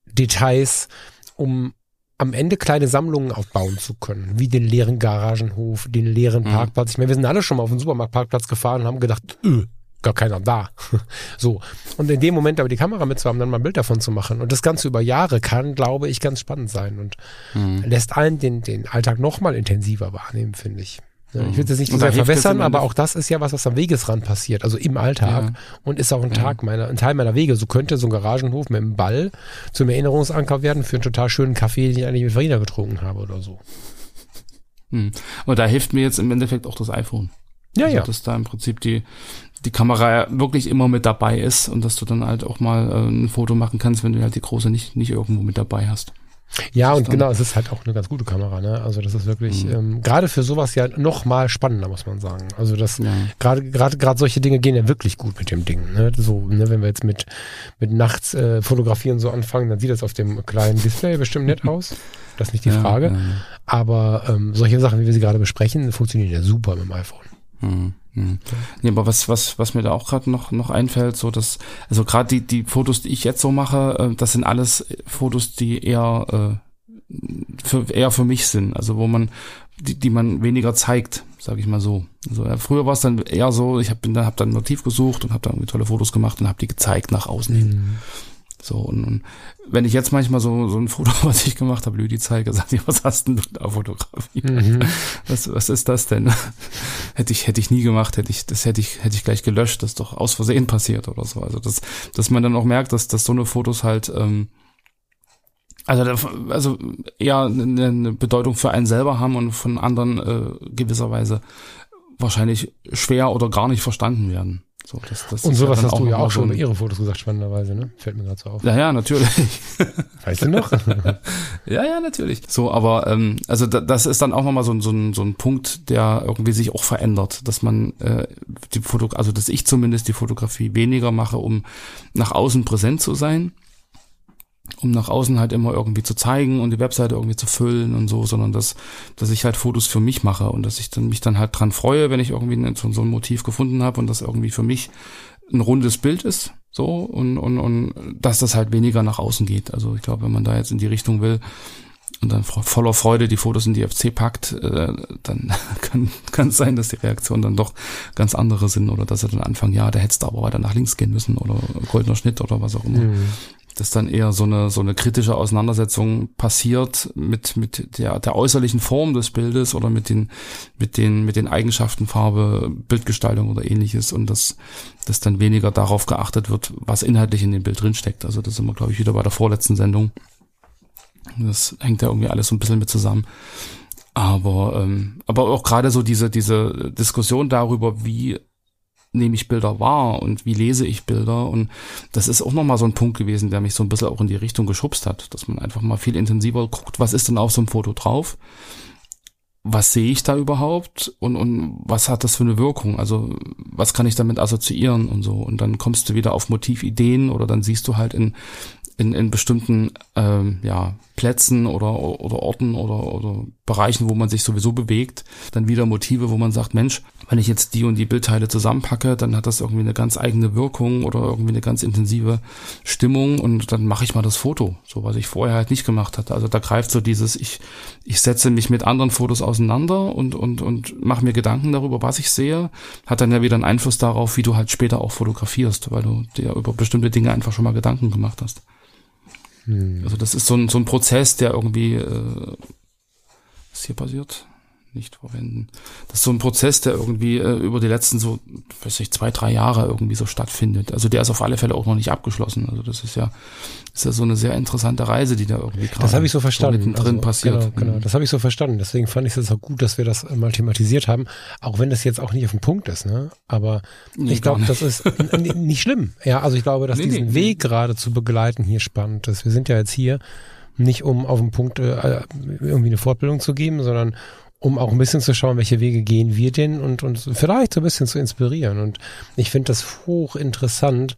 Details, um am Ende kleine Sammlungen aufbauen zu können, wie den leeren Garagenhof, den leeren mhm. Parkplatz. Ich meine, wir sind alle schon mal auf den Supermarktparkplatz gefahren und haben gedacht, öh, gar keiner da. so. Und in dem Moment aber die Kamera mitzuhaben, dann mal ein Bild davon zu machen. Und das Ganze über Jahre kann, glaube ich, ganz spannend sein und mhm. lässt allen den, den Alltag noch mal intensiver wahrnehmen, finde ich. Ja, ich will das nicht sehr verwässern, aber auch das ist ja was, was am Wegesrand passiert, also im Alltag ja. und ist auch ein Tag meiner, ein Teil meiner Wege. So könnte so ein Garagenhof mit einem Ball zum Erinnerungsanker werden für einen total schönen Kaffee, den ich eigentlich mit Farina getrunken habe oder so. Hm. Und da hilft mir jetzt im Endeffekt auch das iPhone. Ja, also, ja. Dass da im Prinzip die, die Kamera wirklich immer mit dabei ist und dass du dann halt auch mal äh, ein Foto machen kannst, wenn du halt die große nicht, nicht irgendwo mit dabei hast. Ja, und genau, es ist halt auch eine ganz gute Kamera, ne? Also das ist wirklich mhm. ähm, gerade für sowas ja noch mal spannender, muss man sagen. Also das ja. gerade gerade gerade solche Dinge gehen ja wirklich gut mit dem Ding. Ne? So, ne, wenn wir jetzt mit mit nachts äh, fotografieren so anfangen, dann sieht das auf dem kleinen Display bestimmt nett aus. Das ist nicht die ja, Frage. Ja. Aber ähm, solche Sachen, wie wir sie gerade besprechen, funktionieren ja super mit dem iPhone. Mhm. Hm. Nee, aber was, was, was mir da auch gerade noch, noch einfällt, so dass, also gerade die, die Fotos, die ich jetzt so mache, äh, das sind alles Fotos, die eher, äh, für, eher für mich sind, also wo man, die, die man weniger zeigt, sage ich mal so. Also ja, früher war es dann eher so, ich habe dann hab dann ein Motiv gesucht und habe dann irgendwie tolle Fotos gemacht und habe die gezeigt nach außen hin. Mhm. So, und, und wenn ich jetzt manchmal so, so ein Foto, was ich gemacht habe, Lüdi zeige, sagt ich, was hast denn du da fotografiert? Mhm. Was, was ist das denn? hätte ich, hätte ich nie gemacht, hätte ich, das hätte ich, hätte ich gleich gelöscht, das ist doch aus Versehen passiert oder so. Also, das, dass man dann auch merkt, dass, dass so eine Fotos halt, ähm, also, also eher eine Bedeutung für einen selber haben und von anderen äh, gewisserweise wahrscheinlich schwer oder gar nicht verstanden werden. So, das, das und sowas ja hast du ja auch schon so ihre Fotos gesagt, spannenderweise, ne? Fällt mir gerade so auf. Ja, ja, natürlich. Weißt du noch? ja, ja, natürlich. So, aber ähm, also da, das ist dann auch nochmal so, so, ein, so ein Punkt, der irgendwie sich auch verändert, dass man äh, die Foto, also dass ich zumindest die Fotografie weniger mache, um nach außen präsent zu sein, um nach außen halt immer irgendwie zu zeigen und die Webseite irgendwie zu füllen und so, sondern dass, dass ich halt Fotos für mich mache und dass ich dann mich dann halt dran freue, wenn ich irgendwie so, so ein Motiv gefunden habe und das irgendwie für mich ein rundes Bild ist, so und, und, und dass das halt weniger nach außen geht. Also ich glaube, wenn man da jetzt in die Richtung will und dann voller Freude die Fotos in die FC packt, äh, dann kann kann es sein, dass die Reaktionen dann doch ganz andere sind oder dass er dann anfangen, ja, da hättest du aber weiter nach links gehen müssen oder goldener Schnitt oder was auch immer. Mhm dass dann eher so eine so eine kritische Auseinandersetzung passiert mit mit der der äußerlichen Form des Bildes oder mit den mit den mit den Eigenschaften Farbe Bildgestaltung oder ähnliches und dass dass dann weniger darauf geachtet wird was inhaltlich in dem Bild drin steckt also das sind wir glaube ich wieder bei der vorletzten Sendung. Das hängt ja irgendwie alles so ein bisschen mit zusammen. Aber ähm, aber auch gerade so diese diese Diskussion darüber wie nehme ich Bilder wahr und wie lese ich Bilder. Und das ist auch nochmal so ein Punkt gewesen, der mich so ein bisschen auch in die Richtung geschubst hat, dass man einfach mal viel intensiver guckt, was ist denn auf so einem Foto drauf? Was sehe ich da überhaupt und, und was hat das für eine Wirkung? Also was kann ich damit assoziieren und so? Und dann kommst du wieder auf Motivideen oder dann siehst du halt in, in, in bestimmten ähm, ja, Plätzen oder, oder Orten oder, oder Bereichen, wo man sich sowieso bewegt, dann wieder Motive, wo man sagt, Mensch, wenn ich jetzt die und die Bildteile zusammenpacke, dann hat das irgendwie eine ganz eigene Wirkung oder irgendwie eine ganz intensive Stimmung und dann mache ich mal das Foto, so was ich vorher halt nicht gemacht hatte. Also da greift so dieses, ich, ich setze mich mit anderen Fotos auseinander und, und, und mache mir Gedanken darüber, was ich sehe, hat dann ja wieder einen Einfluss darauf, wie du halt später auch fotografierst, weil du dir über bestimmte Dinge einfach schon mal Gedanken gemacht hast. Hm. Also das ist so ein, so ein Prozess, der irgendwie, äh, was hier passiert? Nicht verwenden. Das ist so ein Prozess, der irgendwie äh, über die letzten so, weiß ich, zwei, drei Jahre irgendwie so stattfindet. Also der ist auf alle Fälle auch noch nicht abgeschlossen. Also das ist ja, ist ja so eine sehr interessante Reise, die da irgendwie gerade das habe ich so verstanden. So also, passiert. Genau, genau. Das habe ich so verstanden. Deswegen fand ich es auch gut, dass wir das mal thematisiert haben, auch wenn das jetzt auch nicht auf dem Punkt ist. Ne? Aber nee, ich glaube, das ist nicht schlimm. Ja, also ich glaube, dass nee, diesen nee, Weg gerade zu begleiten hier spannend ist. Wir sind ja jetzt hier nicht um auf dem Punkt äh, irgendwie eine Fortbildung zu geben, sondern um auch ein bisschen zu schauen, welche Wege gehen wir denn und, und vielleicht so ein bisschen zu inspirieren. Und ich finde das hochinteressant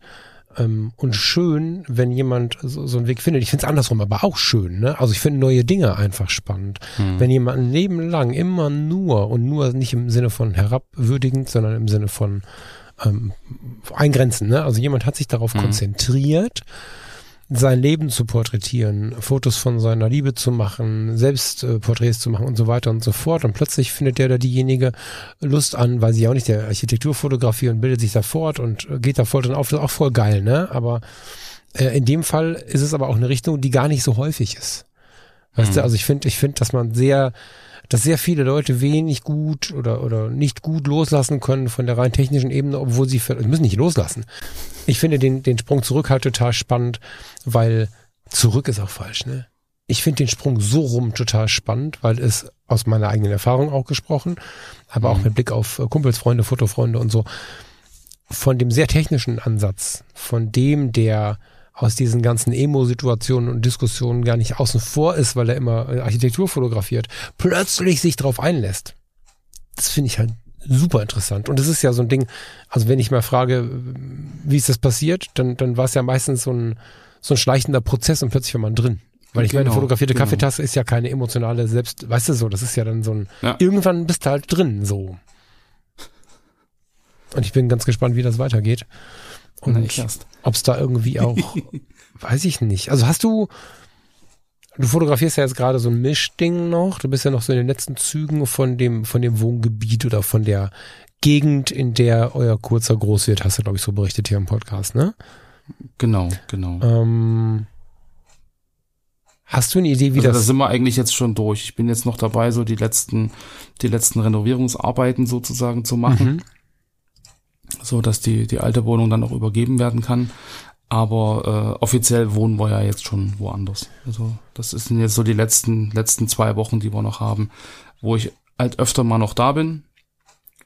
ähm, und schön, wenn jemand so, so einen Weg findet. Ich finde es andersrum aber auch schön. Ne? Also ich finde neue Dinge einfach spannend. Hm. Wenn jemand ein Leben lang immer nur und nur nicht im Sinne von herabwürdigend, sondern im Sinne von ähm, eingrenzen. Ne? Also jemand hat sich darauf hm. konzentriert, sein Leben zu porträtieren, Fotos von seiner Liebe zu machen, selbst äh, Porträts zu machen und so weiter und so fort. Und plötzlich findet der da diejenige Lust an, weil sie auch nicht der Architekturfotografie und bildet sich da fort und äh, geht da voll drin auf. Das ist auch voll geil, ne? Aber äh, in dem Fall ist es aber auch eine Richtung, die gar nicht so häufig ist. Weißt mhm. du, also ich finde, ich finde, dass man sehr, dass sehr viele Leute wenig gut oder, oder nicht gut loslassen können von der rein technischen Ebene, obwohl sie müssen nicht loslassen. Ich finde den, den Sprung zurück halt total spannend, weil zurück ist auch falsch, ne? Ich finde den Sprung so rum total spannend, weil es aus meiner eigenen Erfahrung auch gesprochen, aber mhm. auch mit Blick auf Kumpelsfreunde, Fotofreunde und so, von dem sehr technischen Ansatz, von dem, der aus diesen ganzen Emo-Situationen und Diskussionen gar nicht außen vor ist, weil er immer äh, Architektur fotografiert, plötzlich sich drauf einlässt. Das finde ich halt super interessant. Und es ist ja so ein Ding, also wenn ich mal frage, wie ist das passiert, dann, dann war es ja meistens so ein, so ein schleichender Prozess und plötzlich war man drin. Weil ich genau, meine, fotografierte genau. Kaffeetasse ist ja keine emotionale Selbst, weißt du so, das ist ja dann so ein, ja. irgendwann bist du halt drin, so. Und ich bin ganz gespannt, wie das weitergeht. Und ob es da irgendwie auch, weiß ich nicht. Also hast du, du fotografierst ja jetzt gerade so ein Mischding noch. Du bist ja noch so in den letzten Zügen von dem, von dem Wohngebiet oder von der Gegend, in der euer kurzer groß wird, hast du, glaube ich, so berichtet hier im Podcast, ne? Genau, genau. Ähm, hast du eine Idee, wie also das? Da sind wir eigentlich jetzt schon durch. Ich bin jetzt noch dabei, so die letzten, die letzten Renovierungsarbeiten sozusagen zu machen. Mhm so dass die, die alte Wohnung dann auch übergeben werden kann. Aber äh, offiziell wohnen wir ja jetzt schon woanders. Also das sind jetzt so die letzten, letzten zwei Wochen, die wir noch haben, wo ich halt öfter mal noch da bin.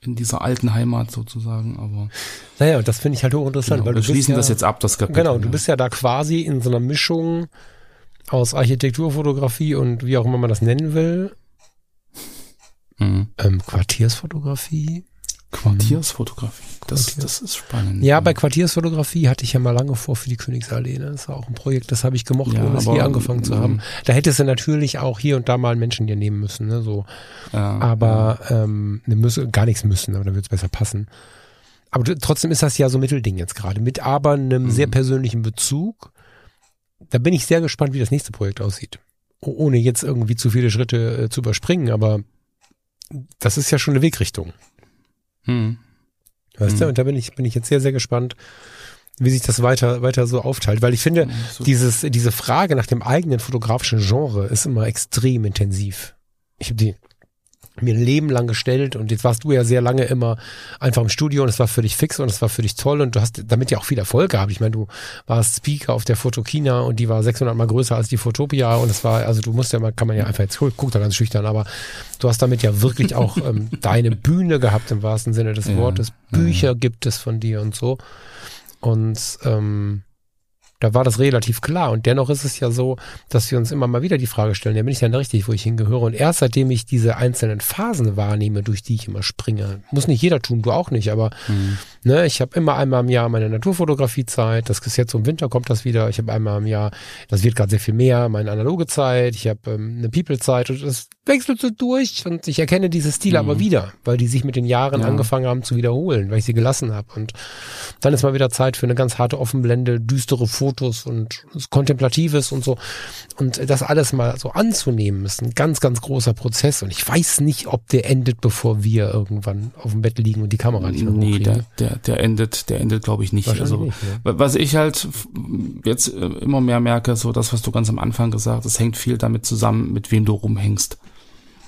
In dieser alten Heimat sozusagen, aber. Naja, das finde ich halt hochinteressant, genau, weil wir schließen ja, das jetzt ab, das Kapitel. Genau, du bist ja da quasi in so einer Mischung aus Architekturfotografie und wie auch immer man das nennen will. Mhm. Ähm, Quartiersfotografie. Quartiersfotografie. Das, das ist spannend. Ja, bei Quartiersfotografie hatte ich ja mal lange vor für die Königsallee. Ne? Das war auch ein Projekt, das habe ich gemocht, ja, ohne es hier angefangen zu haben. Da hättest du natürlich auch hier und da mal einen Menschen dir nehmen müssen. Ne? So. Ja, aber ja. Ähm, ne, müsse, gar nichts müssen, aber dann wird es besser passen. Aber trotzdem ist das ja so Mittelding jetzt gerade. Mit aber einem mhm. sehr persönlichen Bezug. Da bin ich sehr gespannt, wie das nächste Projekt aussieht. Ohne jetzt irgendwie zu viele Schritte äh, zu überspringen, aber das ist ja schon eine Wegrichtung. Hm. Weißt hm. du, und da bin ich, bin ich jetzt sehr, sehr gespannt, wie sich das weiter, weiter so aufteilt. Weil ich finde, so. dieses, diese Frage nach dem eigenen fotografischen Genre ist immer extrem intensiv. Ich habe die mir ein Leben lang gestellt und jetzt warst du ja sehr lange immer einfach im Studio und es war für dich fix und es war für dich toll und du hast damit ja auch viel Erfolg gehabt. Ich meine, du warst Speaker auf der Fotokina und die war 600 mal größer als die Fotopia und es war, also du musst ja mal, kann man ja einfach jetzt, guck da ganz schüchtern, aber du hast damit ja wirklich auch ähm, deine Bühne gehabt im wahrsten Sinne des ja, Wortes. Bücher ja. gibt es von dir und so und ähm, da war das relativ klar. Und dennoch ist es ja so, dass wir uns immer mal wieder die Frage stellen, ja, bin ich denn richtig, wo ich hingehöre? Und erst seitdem ich diese einzelnen Phasen wahrnehme, durch die ich immer springe, muss nicht jeder tun, du auch nicht, aber mhm. ne, ich habe immer einmal im Jahr meine Naturfotografiezeit, das ist jetzt so im Winter kommt das wieder, ich habe einmal im Jahr, das wird gerade sehr viel mehr, meine analoge Zeit, ich habe ähm, eine People-Zeit und das wechselt so durch und ich erkenne diese Stile mhm. aber wieder, weil die sich mit den Jahren ja. angefangen haben zu wiederholen, weil ich sie gelassen habe. Und dann ist mal wieder Zeit für eine ganz harte Offenblende, düstere Fotos und Kontemplatives und so. Und das alles mal so anzunehmen, ist ein ganz, ganz großer Prozess. Und ich weiß nicht, ob der endet, bevor wir irgendwann auf dem Bett liegen und die Kamera nicht mehr Nee, der, der, der endet, der endet, glaube ich, nicht. Also, nicht, ja. was ich halt jetzt äh, immer mehr merke, so das, was du ganz am Anfang gesagt hast, hängt viel damit zusammen, mit wem du rumhängst.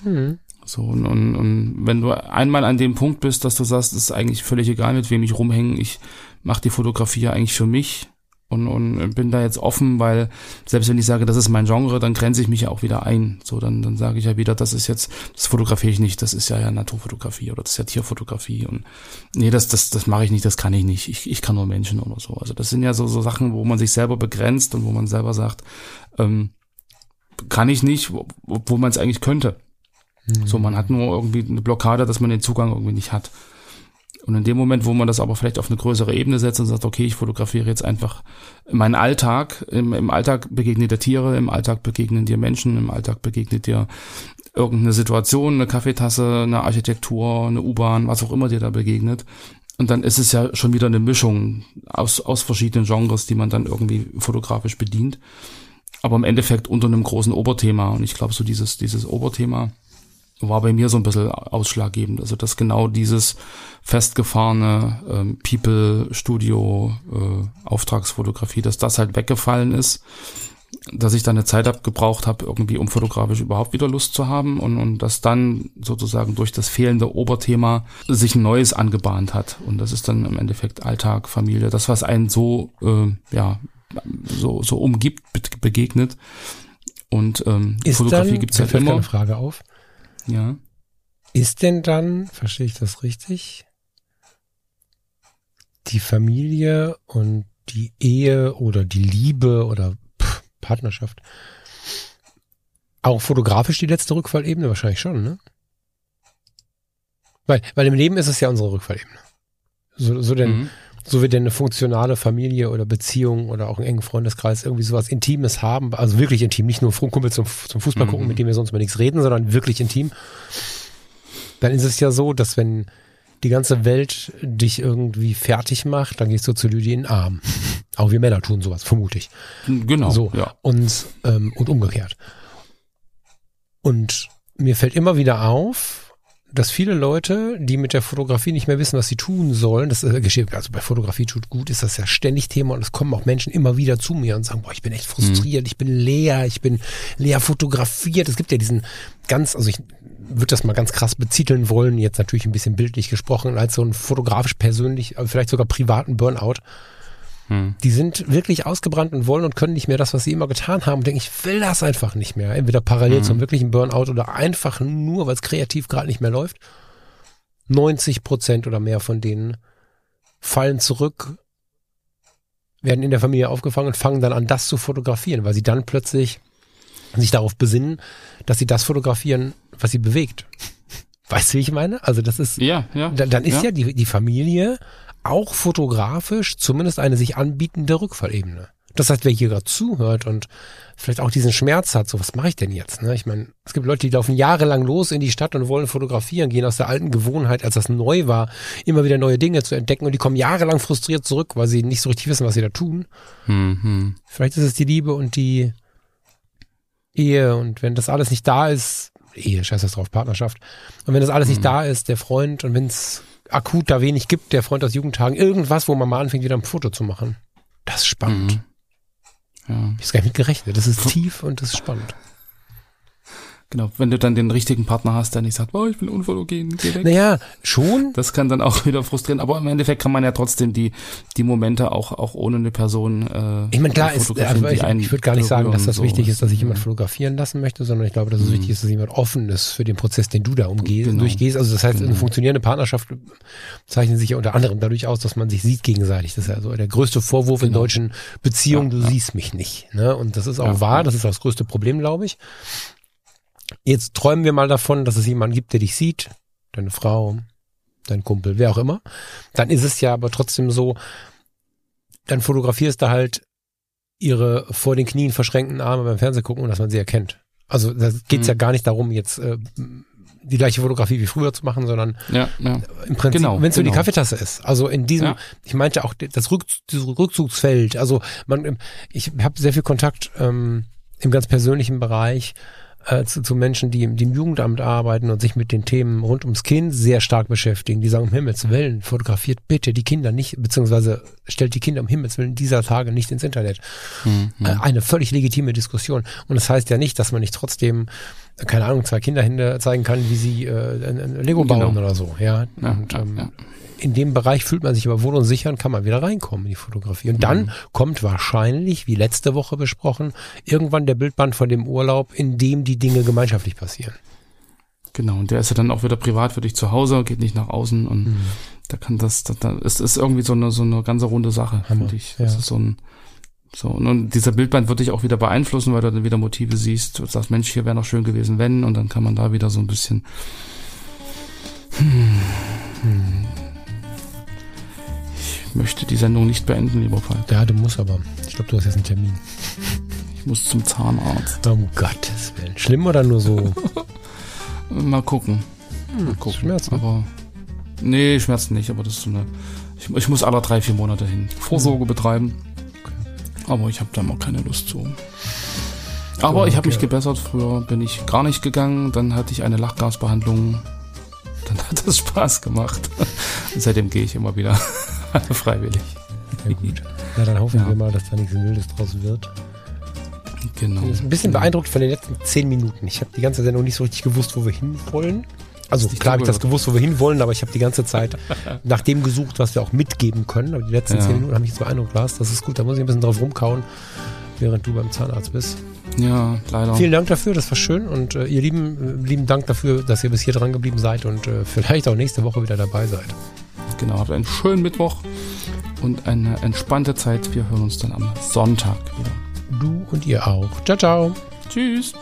Mhm. So, und, und, und wenn du einmal an dem Punkt bist, dass du sagst, es ist eigentlich völlig egal, mit wem ich rumhänge, ich mache die Fotografie ja eigentlich für mich und, und bin da jetzt offen, weil selbst wenn ich sage, das ist mein Genre, dann grenze ich mich ja auch wieder ein. So, dann, dann sage ich ja wieder, das ist jetzt, das fotografiere ich nicht, das ist ja, ja Naturfotografie oder das ist ja Tierfotografie und nee, das, das, das mache ich nicht, das kann ich nicht. Ich, ich kann nur Menschen oder so. Also das sind ja so, so Sachen, wo man sich selber begrenzt und wo man selber sagt, ähm, kann ich nicht, obwohl man es eigentlich könnte. Mhm. So, man hat nur irgendwie eine Blockade, dass man den Zugang irgendwie nicht hat. Und in dem Moment, wo man das aber vielleicht auf eine größere Ebene setzt und sagt, okay, ich fotografiere jetzt einfach meinen Alltag, im, im Alltag begegnet dir Tiere, im Alltag begegnen dir Menschen, im Alltag begegnet dir irgendeine Situation, eine Kaffeetasse, eine Architektur, eine U-Bahn, was auch immer dir da begegnet. Und dann ist es ja schon wieder eine Mischung aus, aus verschiedenen Genres, die man dann irgendwie fotografisch bedient. Aber im Endeffekt unter einem großen Oberthema. Und ich glaube, so dieses, dieses Oberthema war bei mir so ein bisschen ausschlaggebend. Also dass genau dieses festgefahrene ähm, People Studio äh, Auftragsfotografie, dass das halt weggefallen ist, dass ich dann eine Zeit abgebraucht habe, irgendwie um fotografisch überhaupt wieder Lust zu haben und, und dass dann sozusagen durch das fehlende Oberthema sich ein neues angebahnt hat. Und das ist dann im Endeffekt Alltag, Familie, das, was einen so, äh, ja, so, so umgibt, begegnet. Und ähm, ist Fotografie dann, gibt's ja immer. eine Frage auf. Ja. Ist denn dann, verstehe ich das richtig, die Familie und die Ehe oder die Liebe oder pff, Partnerschaft auch fotografisch die letzte Rückfallebene? Wahrscheinlich schon, ne? Weil, weil im Leben ist es ja unsere Rückfallebene. So, so denn, mhm so wie denn eine funktionale Familie oder Beziehung oder auch einen engen Freundeskreis irgendwie sowas Intimes haben, also wirklich intim, nicht nur Kumpel zum, zum Fußball gucken, mhm. mit dem wir sonst mal nichts reden, sondern wirklich intim, dann ist es ja so, dass wenn die ganze Welt dich irgendwie fertig macht, dann gehst du zu Lydia in den Arm. Auch wir Männer tun sowas, vermute ich. Genau. So, ja. und, ähm, und umgekehrt. Und mir fällt immer wieder auf, dass viele Leute, die mit der Fotografie nicht mehr wissen, was sie tun sollen, das äh, geschieht, also bei Fotografie tut gut, ist das ja ständig Thema und es kommen auch Menschen immer wieder zu mir und sagen, boah, ich bin echt frustriert, mhm. ich bin leer, ich bin leer fotografiert. Es gibt ja diesen ganz, also ich würde das mal ganz krass beziteln wollen, jetzt natürlich ein bisschen bildlich gesprochen, als so ein fotografisch persönlich, vielleicht sogar privaten Burnout. Hm. Die sind wirklich ausgebrannt und wollen und können nicht mehr das, was sie immer getan haben. Und denken, ich will das einfach nicht mehr. Entweder parallel hm. zum wirklichen Burnout oder einfach nur, weil es kreativ gerade nicht mehr läuft. 90 Prozent oder mehr von denen fallen zurück, werden in der Familie aufgefangen und fangen dann an, das zu fotografieren, weil sie dann plötzlich sich darauf besinnen, dass sie das fotografieren, was sie bewegt. Weißt du, wie ich meine? Also das ist, ja, ja, dann, dann ist ja, ja die, die Familie auch fotografisch zumindest eine sich anbietende Rückfallebene. Das heißt, wer hier gerade zuhört und vielleicht auch diesen Schmerz hat, so was mache ich denn jetzt? Ne? Ich meine, es gibt Leute, die laufen jahrelang los in die Stadt und wollen fotografieren, gehen aus der alten Gewohnheit, als das neu war, immer wieder neue Dinge zu entdecken und die kommen jahrelang frustriert zurück, weil sie nicht so richtig wissen, was sie da tun. Mhm. Vielleicht ist es die Liebe und die Ehe und wenn das alles nicht da ist, Ehe, scheiß das drauf, Partnerschaft. Und wenn das alles mhm. nicht da ist, der Freund und wenn es akut da wenig gibt, der Freund aus Jugendtagen, irgendwas, wo man mal anfängt, wieder ein Foto zu machen. Das ist spannend. Mhm. Ja. Ich habe gar nicht mit gerechnet. Das ist tief und das ist spannend. Genau, wenn du dann den richtigen Partner hast, der nicht sagt, oh, ich bin unfotogen, geh weg. Naja, schon. Das kann dann auch wieder frustrieren, aber im Endeffekt kann man ja trotzdem die, die Momente auch, auch ohne eine Person äh, Ich meine, klar ist, äh, ich, ich würde gar nicht sagen, dass das so wichtig ist, dass ich jemand fotografieren lassen möchte, sondern ich glaube, dass es mhm. wichtig ist, dass jemand offen ist für den Prozess, den du da umgehst, genau. durchgehst. Also das heißt, genau. eine funktionierende Partnerschaft zeichnet sich ja unter anderem dadurch aus, dass man sich sieht gegenseitig. Das ist ja so der größte Vorwurf genau. in deutschen Beziehungen, ja, du ja. siehst mich nicht. Ne? Und das ist auch ja, wahr, das ist das größte Problem, glaube ich. Jetzt träumen wir mal davon, dass es jemanden gibt, der dich sieht, deine Frau, dein Kumpel, wer auch immer. Dann ist es ja aber trotzdem so, dann fotografierst du halt ihre vor den Knien verschränkten Arme beim Fernsehgucken und dass man sie erkennt. Also da geht es mhm. ja gar nicht darum, jetzt äh, die gleiche Fotografie wie früher zu machen, sondern ja, ja. im Prinzip, genau, wenn es genau. nur die Kaffeetasse ist. Also in diesem, ja. ich meinte auch das Rück, Rückzugsfeld. Also man, ich habe sehr viel Kontakt ähm, im ganz persönlichen Bereich äh, zu, zu Menschen, die im, die im Jugendamt arbeiten und sich mit den Themen rund ums Kind sehr stark beschäftigen. Die sagen, um Himmels Willen, fotografiert bitte die Kinder nicht, beziehungsweise stellt die Kinder um Himmels Willen dieser Tage nicht ins Internet. Mhm. Äh, eine völlig legitime Diskussion. Und das heißt ja nicht, dass man nicht trotzdem keine Ahnung, zwei Kinderhände zeigen kann, wie sie äh, ein, Lego bauen genau. oder so. Ja, ja, und, ähm, ja in dem Bereich fühlt man sich aber wohl und sicher und kann man wieder reinkommen in die Fotografie. Und dann mhm. kommt wahrscheinlich, wie letzte Woche besprochen, irgendwann der Bildband von dem Urlaub, in dem die Dinge gemeinschaftlich passieren. Genau, und der ist ja dann auch wieder privat für dich zu Hause, geht nicht nach außen und mhm. da kann das, da, da ist, ist irgendwie so eine, so eine ganze runde Sache, finde ich. Das ja. ist so ein, so, und dieser Bildband wird dich auch wieder beeinflussen, weil du dann wieder Motive siehst, du sagst, Mensch, hier wäre noch schön gewesen, wenn, und dann kann man da wieder so ein bisschen, hm, hm, möchte die Sendung nicht beenden, lieber Falk. Ja, du musst aber. Ich glaube, du hast jetzt einen Termin. Ich muss zum Zahnarzt. Um Gottes Willen. Schlimm oder nur so? Mal gucken. Hm, Mal gucken. Schmerzen. Aber Nee, Schmerzen nicht, aber das ist so eine. Ich, ich muss alle drei, vier Monate hin. Vorsorge mhm. betreiben. Aber ich habe da mal keine Lust zu. Aber oh, ich habe okay. mich gebessert. Früher bin ich gar nicht gegangen. Dann hatte ich eine Lachgasbehandlung. Dann hat es Spaß gemacht. seitdem gehe ich immer wieder freiwillig. Ja, gut. Na, dann hoffen ja. wir mal, dass da nichts Wildes draus wird. Genau. Ich bin ein bisschen beeindruckt von den letzten zehn Minuten. Ich habe die ganze Sendung nicht so richtig gewusst, wo wir hinwollen. Also klar habe ich das gewusst, wo wir hinwollen, aber ich habe die ganze Zeit nach dem gesucht, was wir auch mitgeben können. Aber die letzten ja. zehn Minuten haben mich jetzt beeindruckt, Lars. Das ist gut, da muss ich ein bisschen drauf rumkauen, während du beim Zahnarzt bist. Ja, leider. Vielen Dank dafür, das war schön. Und äh, ihr Lieben, äh, lieben Dank dafür, dass ihr bis hier dran geblieben seid und äh, vielleicht auch nächste Woche wieder dabei seid. Genau, habt einen schönen Mittwoch und eine entspannte Zeit. Wir hören uns dann am Sonntag wieder. Du und ihr auch. Ciao, ciao. Tschüss.